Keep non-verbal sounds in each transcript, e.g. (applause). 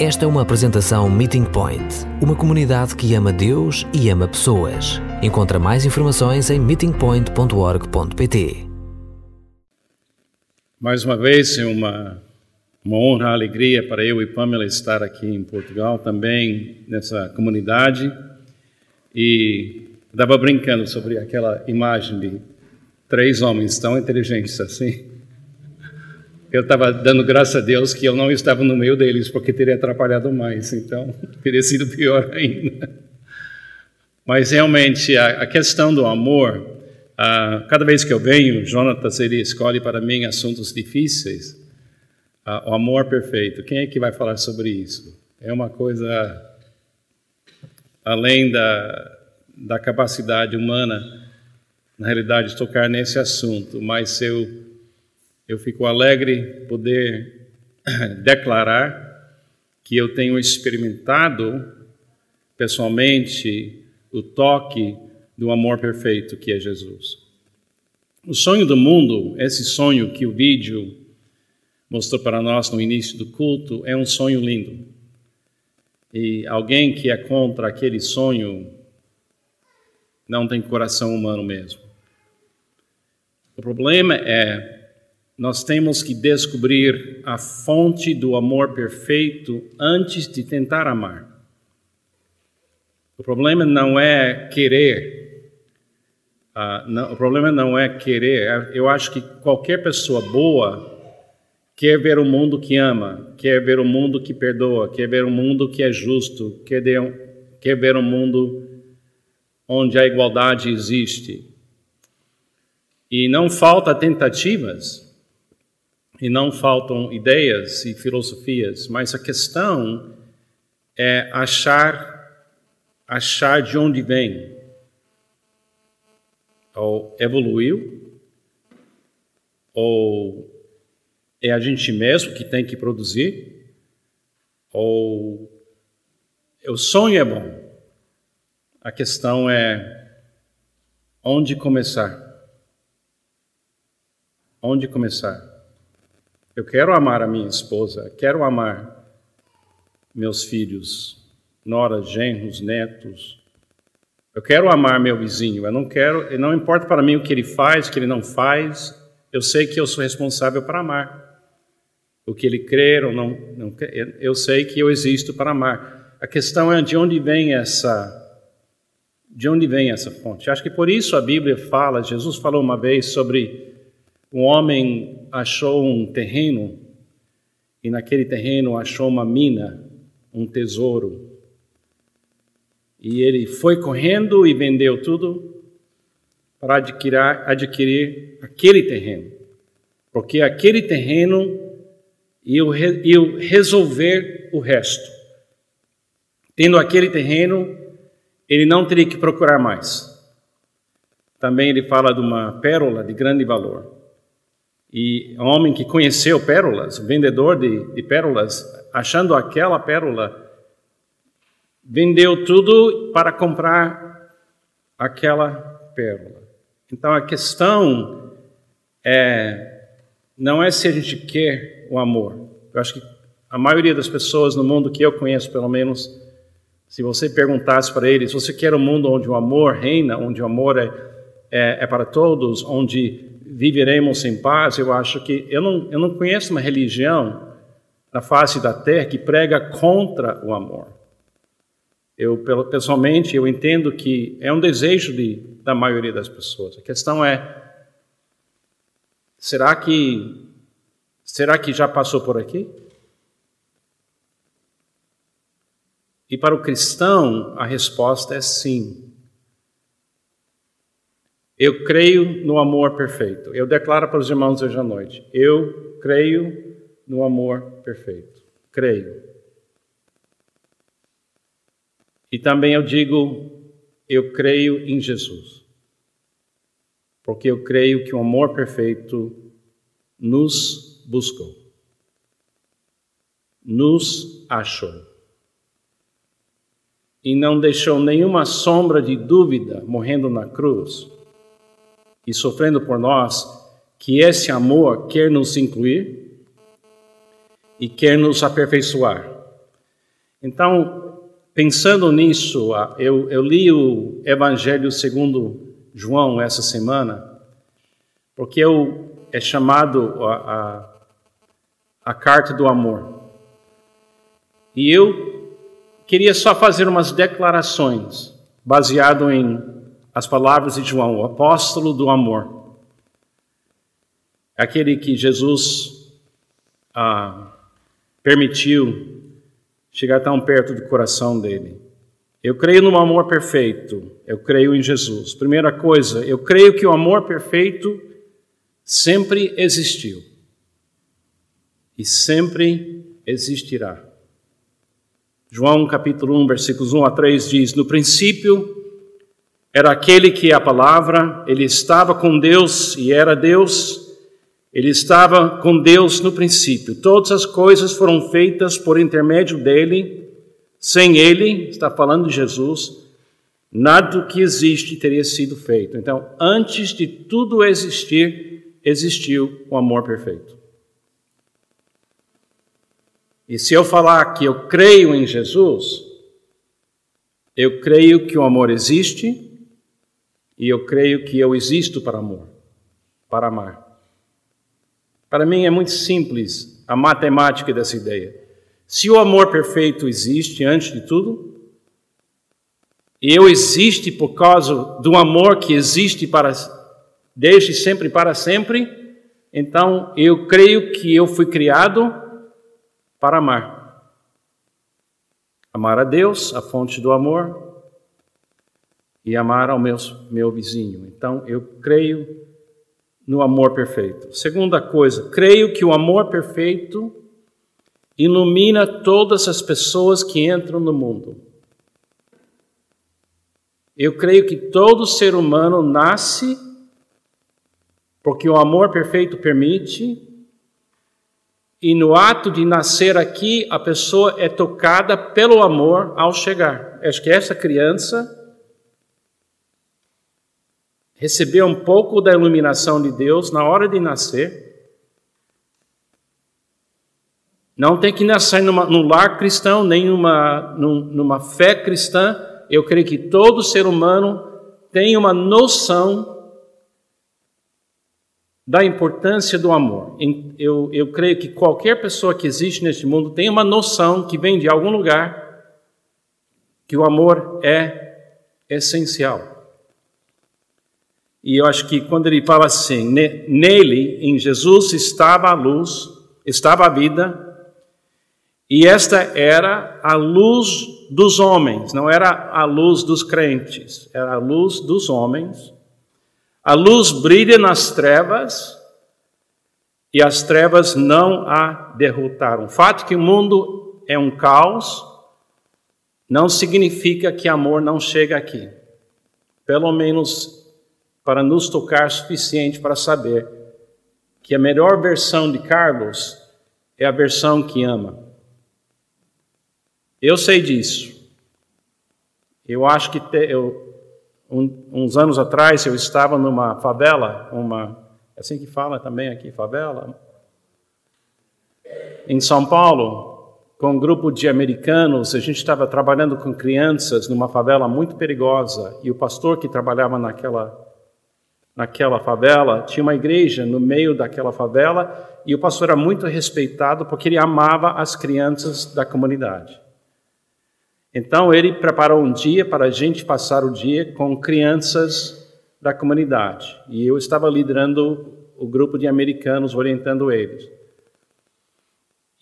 Esta é uma apresentação Meeting Point, uma comunidade que ama Deus e ama pessoas. Encontra mais informações em meetingpoint.org.pt. Mais uma vez, é uma, uma honra, alegria para eu e Pamela estar aqui em Portugal, também nessa comunidade. E estava brincando sobre aquela imagem de três homens tão inteligentes assim. Eu estava dando graças a Deus que eu não estava no meio deles, porque teria atrapalhado mais, então (laughs) teria sido pior ainda. Mas realmente a, a questão do amor, cada vez que eu venho, Jonatas ele escolhe para mim assuntos difíceis. O amor perfeito, quem é que vai falar sobre isso? É uma coisa além da, da capacidade humana, na realidade, de tocar nesse assunto, mas eu eu fico alegre poder declarar que eu tenho experimentado pessoalmente o toque do amor perfeito que é Jesus. O sonho do mundo, esse sonho que o vídeo mostrou para nós no início do culto, é um sonho lindo. E alguém que é contra aquele sonho não tem coração humano mesmo. O problema é nós temos que descobrir a fonte do amor perfeito antes de tentar amar. O problema não é querer. Uh, não, o problema não é querer. Eu acho que qualquer pessoa boa quer ver o um mundo que ama, quer ver o um mundo que perdoa, quer ver o um mundo que é justo, quer, de, quer ver um mundo onde a igualdade existe. E não falta tentativas e não faltam ideias e filosofias, mas a questão é achar achar de onde vem. Ou evoluiu, ou é a gente mesmo que tem que produzir, ou o sonho é bom. A questão é onde começar. Onde começar? Eu quero amar a minha esposa, quero amar meus filhos, noras, genros, netos. Eu quero amar meu vizinho. Eu não quero, não importa para mim o que ele faz, o que ele não faz. Eu sei que eu sou responsável para amar. O que ele crer ou não, não eu sei que eu existo para amar. A questão é de onde vem essa de onde vem essa fonte? Acho que por isso a Bíblia fala, Jesus falou uma vez sobre um homem achou um terreno e naquele terreno achou uma mina, um tesouro. E ele foi correndo e vendeu tudo para adquirir, adquirir aquele terreno. Porque aquele terreno ia, ia resolver o resto. Tendo aquele terreno, ele não teria que procurar mais. Também ele fala de uma pérola de grande valor. E um homem que conheceu pérolas, vendedor de, de pérolas, achando aquela pérola, vendeu tudo para comprar aquela pérola. Então a questão é não é se a gente quer o amor. Eu acho que a maioria das pessoas no mundo que eu conheço, pelo menos, se você perguntasse para eles, você quer um mundo onde o amor reina, onde o amor é, é, é para todos, onde viveremos em paz, eu acho que eu não, eu não conheço uma religião na face da terra que prega contra o amor. Eu pessoalmente eu entendo que é um desejo de, da maioria das pessoas. A questão é será que será que já passou por aqui? E para o cristão a resposta é sim. Eu creio no amor perfeito. Eu declaro para os irmãos hoje à noite: eu creio no amor perfeito. Creio. E também eu digo: eu creio em Jesus. Porque eu creio que o amor perfeito nos buscou, nos achou. E não deixou nenhuma sombra de dúvida morrendo na cruz e sofrendo por nós, que esse amor quer nos incluir e quer nos aperfeiçoar. Então, pensando nisso, eu, eu li o Evangelho segundo João essa semana, porque eu, é chamado a, a, a carta do amor. E eu queria só fazer umas declarações baseado em as palavras de João, o apóstolo do amor. Aquele que Jesus ah, permitiu chegar tão perto do coração dele. Eu creio no amor perfeito, eu creio em Jesus. Primeira coisa, eu creio que o amor perfeito sempre existiu e sempre existirá. João capítulo 1, versículos 1 a 3 diz: No princípio era aquele que a palavra, ele estava com Deus e era Deus. Ele estava com Deus no princípio. Todas as coisas foram feitas por intermédio dele. Sem ele, está falando de Jesus, nada do que existe teria sido feito. Então, antes de tudo existir, existiu o amor perfeito. E se eu falar que eu creio em Jesus, eu creio que o amor existe e eu creio que eu existo para amor, para amar. Para mim é muito simples a matemática dessa ideia. Se o amor perfeito existe antes de tudo, e eu existe por causa do amor que existe para desde sempre para sempre, então eu creio que eu fui criado para amar. Amar a Deus, a fonte do amor, e amar ao meu, meu vizinho. Então, eu creio no amor perfeito. Segunda coisa, creio que o amor perfeito ilumina todas as pessoas que entram no mundo. Eu creio que todo ser humano nasce porque o amor perfeito permite e no ato de nascer aqui, a pessoa é tocada pelo amor ao chegar. Acho que essa criança recebeu um pouco da iluminação de Deus na hora de nascer. Não tem que nascer numa, num lar cristão, nem numa, numa fé cristã. Eu creio que todo ser humano tem uma noção da importância do amor. Eu, eu creio que qualquer pessoa que existe neste mundo tem uma noção que vem de algum lugar que o amor é essencial. E eu acho que quando ele fala assim, nele, em Jesus, estava a luz, estava a vida, e esta era a luz dos homens, não era a luz dos crentes, era a luz dos homens. A luz brilha nas trevas e as trevas não a derrotaram. O fato que o mundo é um caos não significa que amor não chega aqui. Pelo menos para nos tocar suficiente para saber que a melhor versão de Carlos é a versão que ama. Eu sei disso. Eu acho que te, eu, um, uns anos atrás eu estava numa favela, uma é assim que fala também aqui, favela, em São Paulo, com um grupo de americanos. A gente estava trabalhando com crianças numa favela muito perigosa e o pastor que trabalhava naquela naquela favela tinha uma igreja no meio daquela favela e o pastor era muito respeitado porque ele amava as crianças da comunidade. Então ele preparou um dia para a gente passar o dia com crianças da comunidade. E eu estava liderando o grupo de americanos, orientando eles.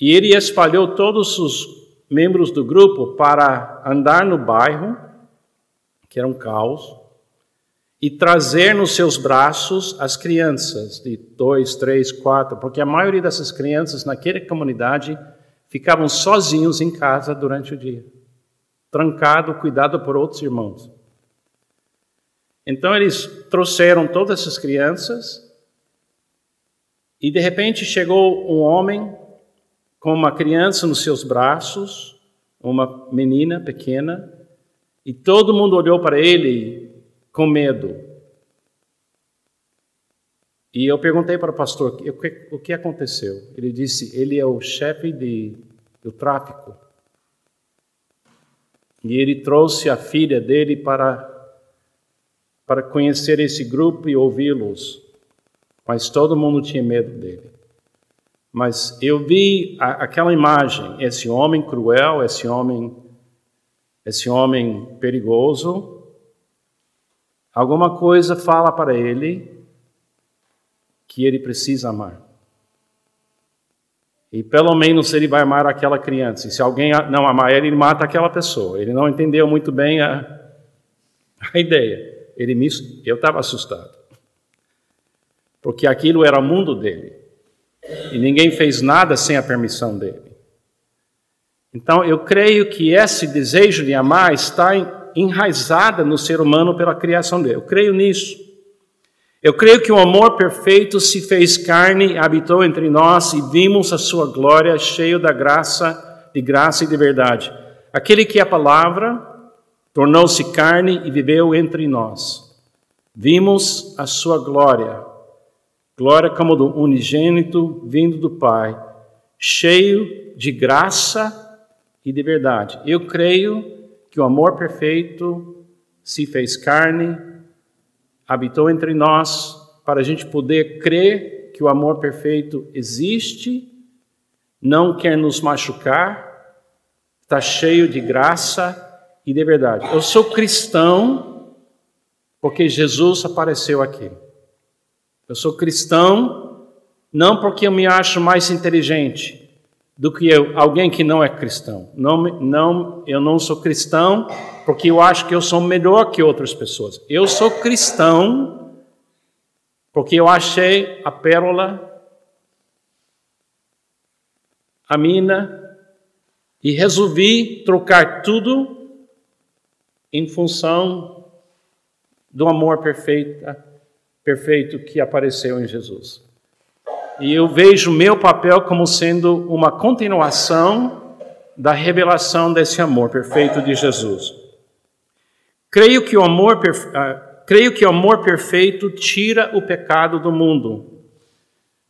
E ele espalhou todos os membros do grupo para andar no bairro, que era um caos, e trazer nos seus braços as crianças de dois, três, quatro, porque a maioria dessas crianças naquela comunidade ficavam sozinhos em casa durante o dia trancado, cuidado por outros irmãos. Então eles trouxeram todas essas crianças e de repente chegou um homem com uma criança nos seus braços, uma menina pequena, e todo mundo olhou para ele com medo. E eu perguntei para o pastor o que aconteceu. Ele disse: ele é o chefe de, do tráfico. E ele trouxe a filha dele para, para conhecer esse grupo e ouvi-los. Mas todo mundo tinha medo dele. Mas eu vi a, aquela imagem, esse homem cruel, esse homem, esse homem perigoso. Alguma coisa fala para ele que ele precisa amar. E pelo menos ele vai amar aquela criança. E se alguém não amar ele, ele mata aquela pessoa. Ele não entendeu muito bem a, (laughs) a ideia. Ele me, eu estava assustado. Porque aquilo era o mundo dele. E ninguém fez nada sem a permissão dele. Então eu creio que esse desejo de amar está enraizado no ser humano pela criação dele. Eu creio nisso. Eu creio que o amor perfeito se fez carne, habitou entre nós e vimos a sua glória cheio da graça, de graça e de verdade. Aquele que é a palavra tornou-se carne e viveu entre nós. Vimos a sua glória, glória como do unigênito vindo do Pai, cheio de graça e de verdade. Eu creio que o amor perfeito se fez carne habitou entre nós para a gente poder crer que o amor perfeito existe, não quer nos machucar, está cheio de graça e de verdade. Eu sou cristão porque Jesus apareceu aqui. Eu sou cristão não porque eu me acho mais inteligente do que eu, alguém que não é cristão. Não, não, eu não sou cristão porque eu acho que eu sou melhor que outras pessoas. Eu sou cristão porque eu achei a pérola, a mina, e resolvi trocar tudo em função do amor perfeito, perfeito que apareceu em Jesus. E eu vejo meu papel como sendo uma continuação da revelação desse amor perfeito de Jesus. Creio que o amor, uh, creio que o amor perfeito tira o pecado do mundo.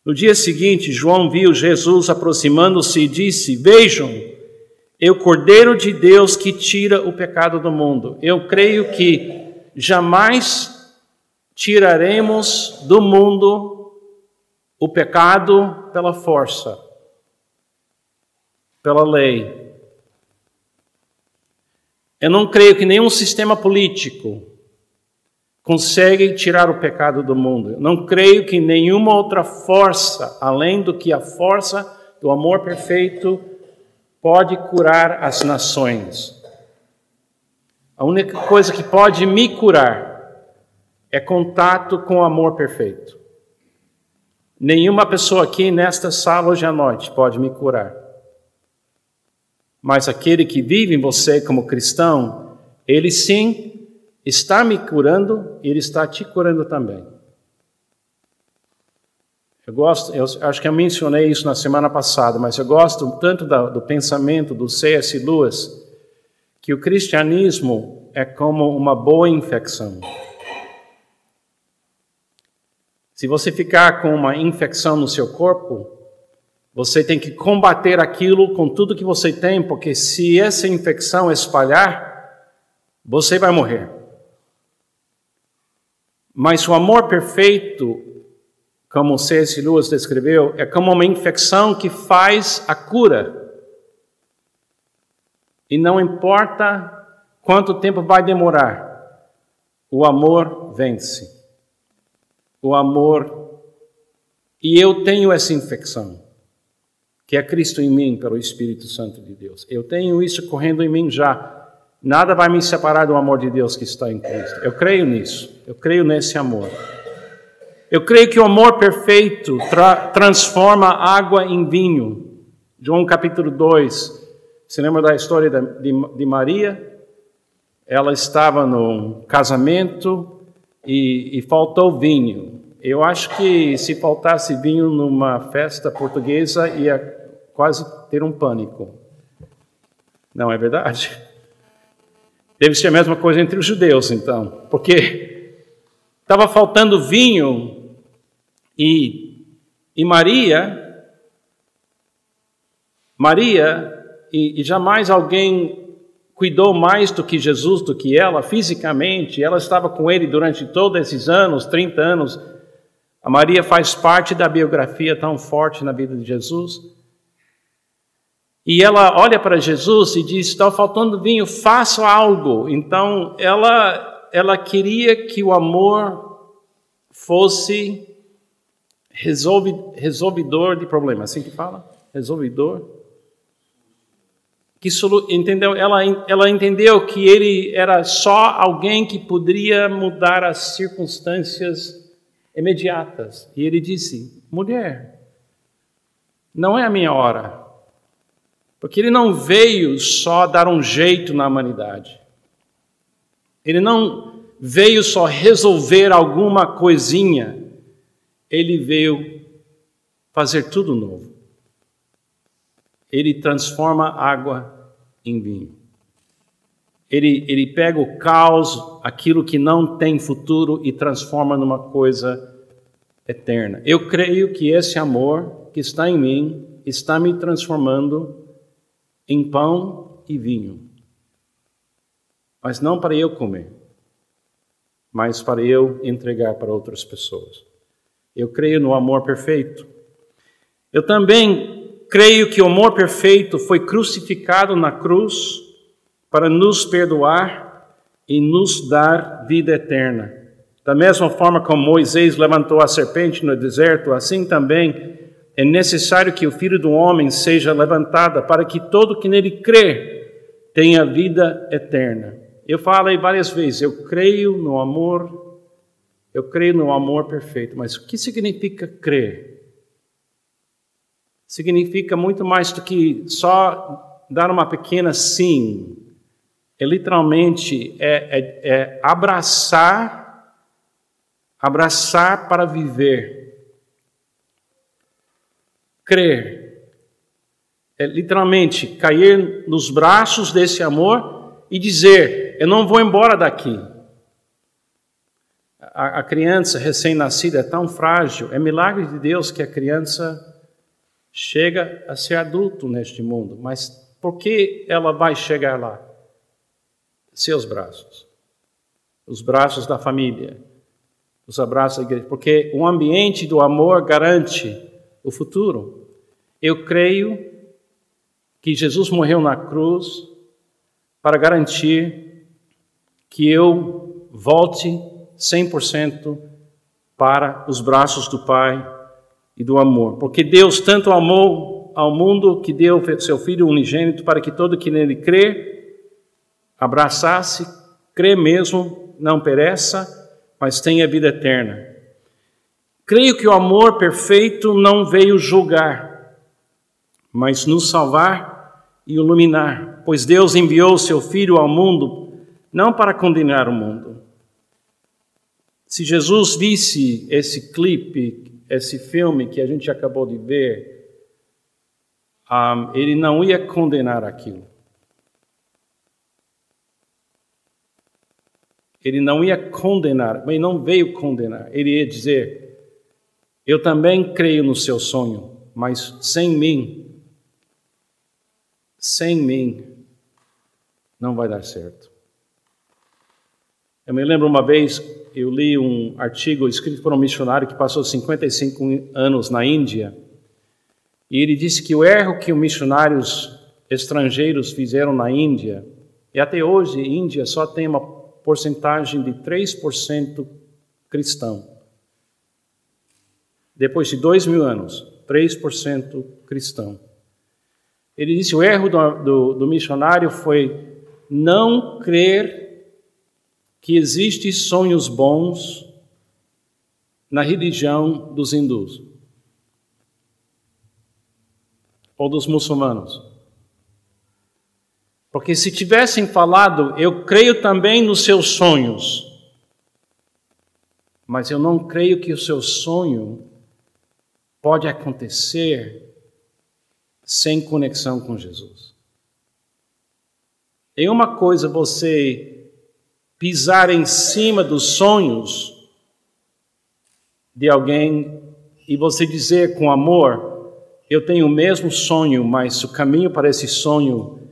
No dia seguinte, João viu Jesus aproximando-se e disse: Vejam, o Cordeiro de Deus que tira o pecado do mundo. Eu creio que jamais tiraremos do mundo o pecado pela força, pela lei. Eu não creio que nenhum sistema político consegue tirar o pecado do mundo. Eu não creio que nenhuma outra força, além do que a força do amor perfeito, pode curar as nações. A única coisa que pode me curar é contato com o amor perfeito. Nenhuma pessoa aqui nesta sala hoje à noite pode me curar. Mas aquele que vive em você como cristão, ele sim está me curando, ele está te curando também. Eu gosto, eu acho que eu mencionei isso na semana passada, mas eu gosto tanto do, do pensamento do C.S. Lewis que o cristianismo é como uma boa infecção. Se você ficar com uma infecção no seu corpo, você tem que combater aquilo com tudo que você tem, porque se essa infecção espalhar, você vai morrer. Mas o amor perfeito, como C.S. Lewis descreveu, é como uma infecção que faz a cura. E não importa quanto tempo vai demorar, o amor vence o amor, e eu tenho essa infecção, que é Cristo em mim pelo Espírito Santo de Deus. Eu tenho isso correndo em mim já. Nada vai me separar do amor de Deus que está em Cristo. Eu creio nisso. Eu creio nesse amor. Eu creio que o amor perfeito tra transforma água em vinho. João capítulo 2. Você lembra da história de, de Maria? Ela estava num casamento e, e faltou vinho. Eu acho que se faltasse vinho numa festa portuguesa, ia quase ter um pânico. Não é verdade? Deve ser a mesma coisa entre os judeus, então, porque estava faltando vinho e, e Maria, Maria, e, e jamais alguém cuidou mais do que Jesus, do que ela, fisicamente. Ela estava com ele durante todos esses anos 30 anos. A Maria faz parte da biografia tão forte na vida de Jesus. E ela olha para Jesus e diz: Está faltando vinho, faça algo. Então ela, ela queria que o amor fosse resolve, resolvidor de problemas. Assim que fala? Resolvidor que entendeu, ela, ela entendeu que ele era só alguém que poderia mudar as circunstâncias imediatas. E ele disse: mulher, não é a minha hora. Porque ele não veio só dar um jeito na humanidade. Ele não veio só resolver alguma coisinha. Ele veio fazer tudo novo ele transforma água em vinho. Ele, ele pega o caos, aquilo que não tem futuro, e transforma numa coisa eterna. Eu creio que esse amor que está em mim está me transformando em pão e vinho. Mas não para eu comer, mas para eu entregar para outras pessoas. Eu creio no amor perfeito. Eu também creio que o amor perfeito foi crucificado na cruz para nos perdoar e nos dar vida eterna. Da mesma forma como Moisés levantou a serpente no deserto, assim também é necessário que o Filho do Homem seja levantado para que todo que nele crê tenha vida eterna. Eu falei várias vezes, eu creio no amor, eu creio no amor perfeito, mas o que significa crer? significa muito mais do que só dar uma pequena sim. É literalmente é, é, é abraçar, abraçar para viver, crer. É literalmente cair nos braços desse amor e dizer: Eu não vou embora daqui. A, a criança recém-nascida é tão frágil, é milagre de Deus que a criança chega a ser adulto neste mundo, mas por que ela vai chegar lá? Seus braços, os braços da família, os abraços da igreja, porque o ambiente do amor garante o futuro. Eu creio que Jesus morreu na cruz para garantir que eu volte 100% para os braços do Pai e do amor. Porque Deus tanto amou ao mundo que deu seu Filho unigênito para que todo que nele crê, abraçasse, crê mesmo, não pereça, mas tenha vida eterna. Creio que o amor perfeito não veio julgar, mas nos salvar e iluminar, pois Deus enviou seu Filho ao mundo não para condenar o mundo. Se Jesus visse esse clipe esse filme que a gente acabou de ver, um, ele não ia condenar aquilo. Ele não ia condenar, mas não veio condenar. Ele ia dizer: Eu também creio no seu sonho, mas sem mim, sem mim, não vai dar certo. Eu me lembro uma vez eu li um artigo escrito por um missionário que passou 55 anos na Índia, e ele disse que o erro que os missionários estrangeiros fizeram na Índia, e até hoje a Índia só tem uma porcentagem de 3% cristão. Depois de dois mil anos, 3% cristão. Ele disse o erro do, do, do missionário foi não crer que existem sonhos bons na religião dos hindus ou dos muçulmanos. Porque se tivessem falado, eu creio também nos seus sonhos, mas eu não creio que o seu sonho pode acontecer sem conexão com Jesus. É uma coisa você pisar em cima dos sonhos de alguém e você dizer com amor: Eu tenho o mesmo sonho, mas o caminho para esse sonho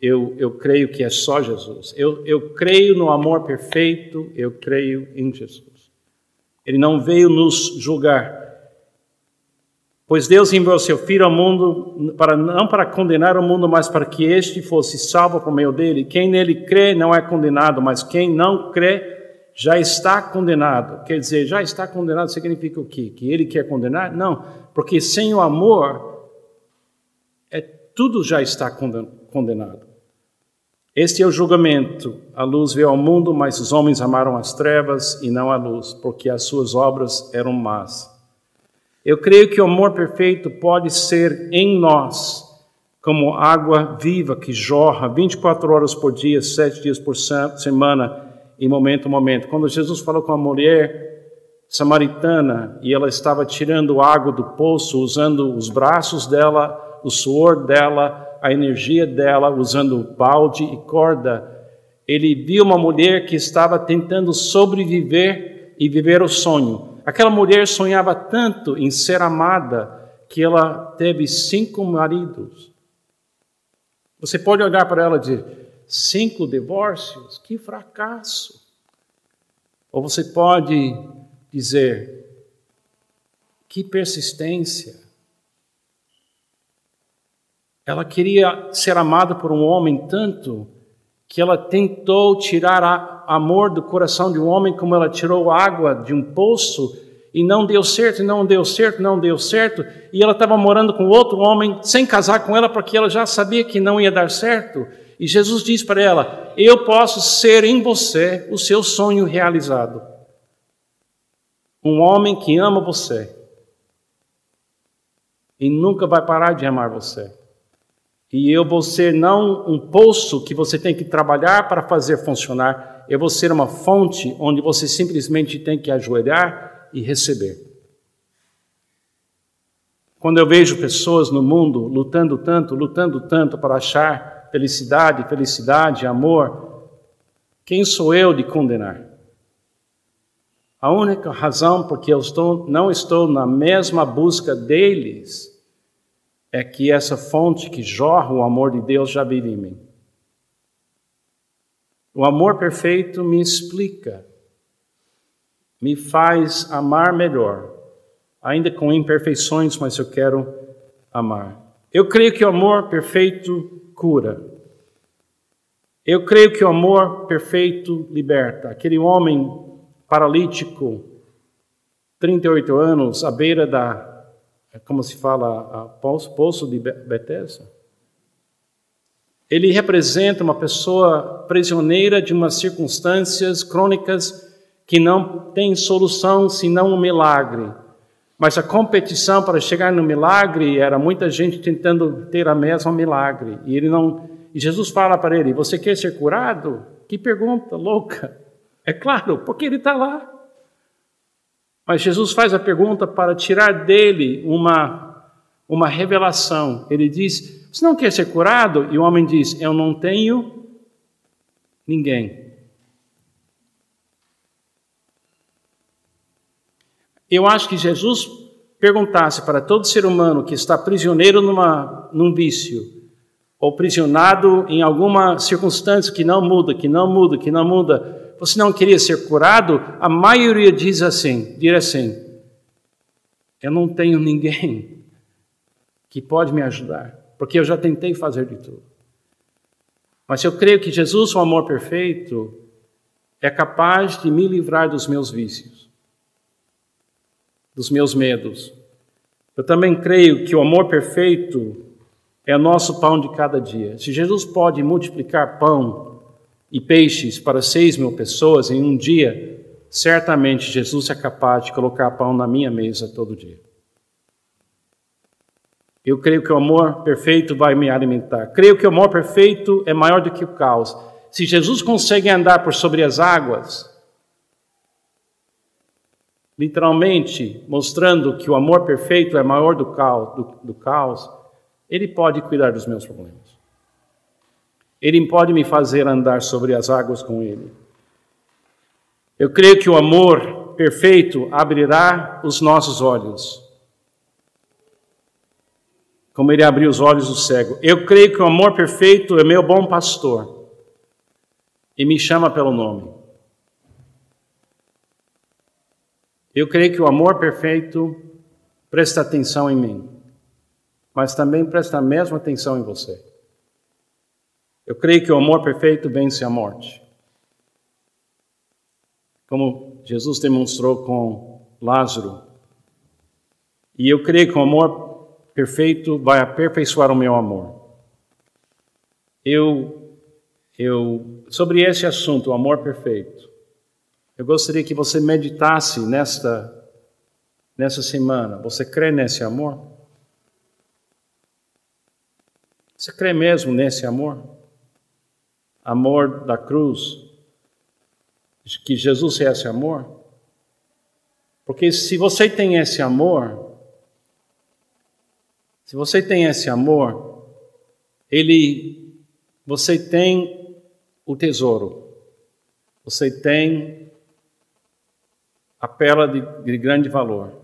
eu, eu creio que é só Jesus. Eu, eu creio no amor perfeito, eu creio em Jesus. Ele não veio nos julgar. Pois Deus enviou seu Filho ao mundo para não para condenar o mundo, mas para que este fosse salvo por meio dele. Quem nele crê não é condenado, mas quem não crê já está condenado. Quer dizer, já está condenado significa o quê? Que ele quer condenar? Não, porque sem o amor, é, tudo já está condenado. Este é o julgamento. A luz veio ao mundo, mas os homens amaram as trevas e não a luz, porque as suas obras eram más. Eu creio que o amor perfeito pode ser em nós, como água viva que jorra 24 horas por dia, sete dias por semana, em momento a momento. Quando Jesus falou com a mulher samaritana e ela estava tirando água do poço, usando os braços dela, o suor dela, a energia dela, usando balde e corda, ele viu uma mulher que estava tentando sobreviver e viver o sonho. Aquela mulher sonhava tanto em ser amada que ela teve cinco maridos. Você pode olhar para ela e dizer: cinco divórcios, que fracasso. Ou você pode dizer, que persistência. Ela queria ser amada por um homem tanto que ela tentou tirar amor do coração de um homem como ela tirou água de um poço e não deu certo, não deu certo, não deu certo. E ela estava morando com outro homem sem casar com ela porque ela já sabia que não ia dar certo. E Jesus diz para ela: Eu posso ser em você o seu sonho realizado. Um homem que ama você e nunca vai parar de amar você. E eu vou ser não um poço que você tem que trabalhar para fazer funcionar, eu vou ser uma fonte onde você simplesmente tem que ajoelhar e receber. Quando eu vejo pessoas no mundo lutando tanto, lutando tanto para achar felicidade, felicidade, amor, quem sou eu de condenar? A única razão porque eu estou, não estou na mesma busca deles é que essa fonte que jorra o amor de Deus já vive em mim. O amor perfeito me explica, me faz amar melhor, ainda com imperfeições, mas eu quero amar. Eu creio que o amor perfeito cura. Eu creio que o amor perfeito liberta. Aquele homem paralítico, 38 anos, à beira da, como se fala, a poço de Bethesda. Ele representa uma pessoa prisioneira de umas circunstâncias crônicas que não tem solução senão um milagre. Mas a competição para chegar no milagre era muita gente tentando ter a mesma milagre. E ele não. E Jesus fala para ele: Você quer ser curado? Que pergunta louca! É claro, porque ele está lá. Mas Jesus faz a pergunta para tirar dele uma, uma revelação. Ele diz: Você não quer ser curado? E o homem diz: Eu não tenho ninguém. Eu acho que Jesus perguntasse para todo ser humano que está prisioneiro numa, num vício, ou prisionado em alguma circunstância que não muda, que não muda, que não muda, você não queria ser curado? A maioria diz assim, diz assim, eu não tenho ninguém que pode me ajudar, porque eu já tentei fazer de tudo. Mas eu creio que Jesus, o amor perfeito, é capaz de me livrar dos meus vícios dos meus medos. Eu também creio que o amor perfeito é o nosso pão de cada dia. Se Jesus pode multiplicar pão e peixes para seis mil pessoas em um dia, certamente Jesus é capaz de colocar pão na minha mesa todo dia. Eu creio que o amor perfeito vai me alimentar. Creio que o amor perfeito é maior do que o caos. Se Jesus consegue andar por sobre as águas, literalmente mostrando que o amor perfeito é maior do caos, do, do caos, ele pode cuidar dos meus problemas. Ele pode me fazer andar sobre as águas com ele. Eu creio que o amor perfeito abrirá os nossos olhos. como ele abriu os olhos do cego. Eu creio que o amor perfeito é meu bom pastor e me chama pelo nome. Eu creio que o amor perfeito presta atenção em mim, mas também presta a mesma atenção em você. Eu creio que o amor perfeito vence a morte. Como Jesus demonstrou com Lázaro. E eu creio que o amor perfeito vai aperfeiçoar o meu amor. Eu, eu, sobre esse assunto, o amor perfeito, eu gostaria que você meditasse nesta, nessa semana. Você crê nesse amor? Você crê mesmo nesse amor? Amor da cruz, que Jesus é esse amor? Porque se você tem esse amor, se você tem esse amor, ele, você tem o tesouro, você tem a pérola de, de grande valor.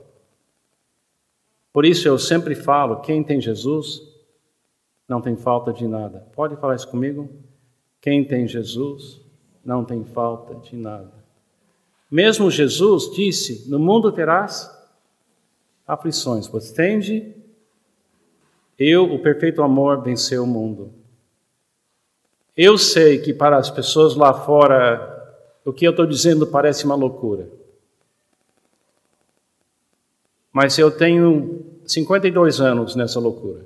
Por isso eu sempre falo: quem tem Jesus não tem falta de nada. Pode falar isso comigo? Quem tem Jesus não tem falta de nada. Mesmo Jesus disse: No mundo terás aflições, pois tende, eu, o perfeito amor, venceu o mundo. Eu sei que para as pessoas lá fora, o que eu estou dizendo parece uma loucura. Mas eu tenho 52 anos nessa loucura.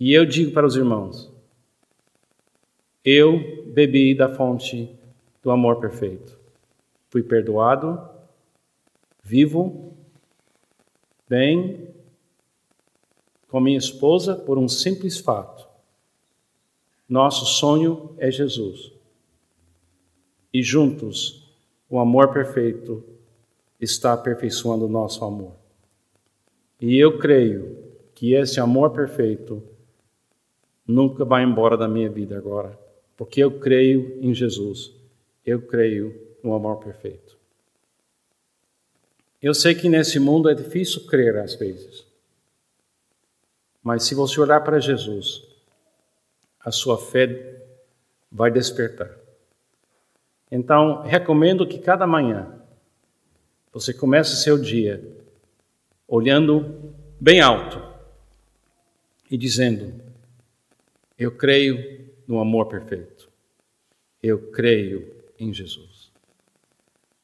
E eu digo para os irmãos: eu bebi da fonte do amor perfeito. Fui perdoado, vivo, bem, com minha esposa por um simples fato. Nosso sonho é Jesus. E juntos, o amor perfeito está aperfeiçoando o nosso amor. E eu creio que esse amor perfeito nunca vai embora da minha vida agora porque eu creio em Jesus, eu creio no amor perfeito. Eu sei que nesse mundo é difícil crer às vezes, mas se você olhar para Jesus, a sua fé vai despertar. Então, recomendo que cada manhã você comece seu dia olhando bem alto e dizendo: Eu creio no amor perfeito. Eu creio em Jesus.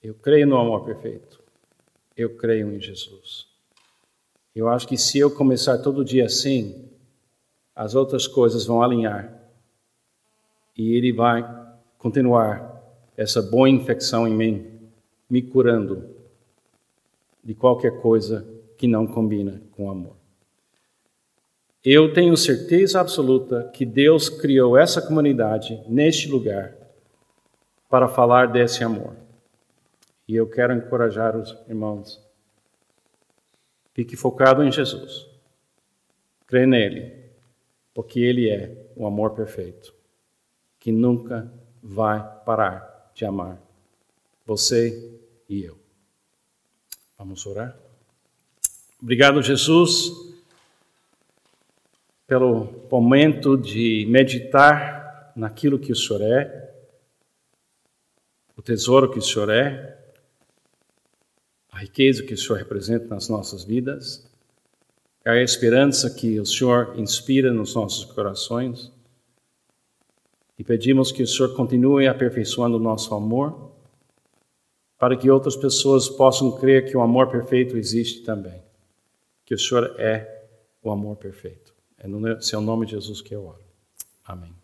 Eu creio no amor perfeito. Eu creio em Jesus. Eu acho que se eu começar todo dia assim, as outras coisas vão alinhar. E Ele vai continuar essa boa infecção em mim, me curando de qualquer coisa que não combina com amor. Eu tenho certeza absoluta que Deus criou essa comunidade neste lugar para falar desse amor. E eu quero encorajar os irmãos. Fique focado em Jesus. Crê nele, porque ele é o amor perfeito, que nunca vai parar de amar você e eu. Vamos orar? Obrigado, Jesus pelo momento de meditar naquilo que o Senhor é, o tesouro que o Senhor é, a riqueza que o Senhor representa nas nossas vidas, a esperança que o Senhor inspira nos nossos corações. E pedimos que o Senhor continue aperfeiçoando o nosso amor, para que outras pessoas possam crer que o amor perfeito existe também, que o Senhor é o amor perfeito. É no seu nome, Jesus, que eu oro. Amém.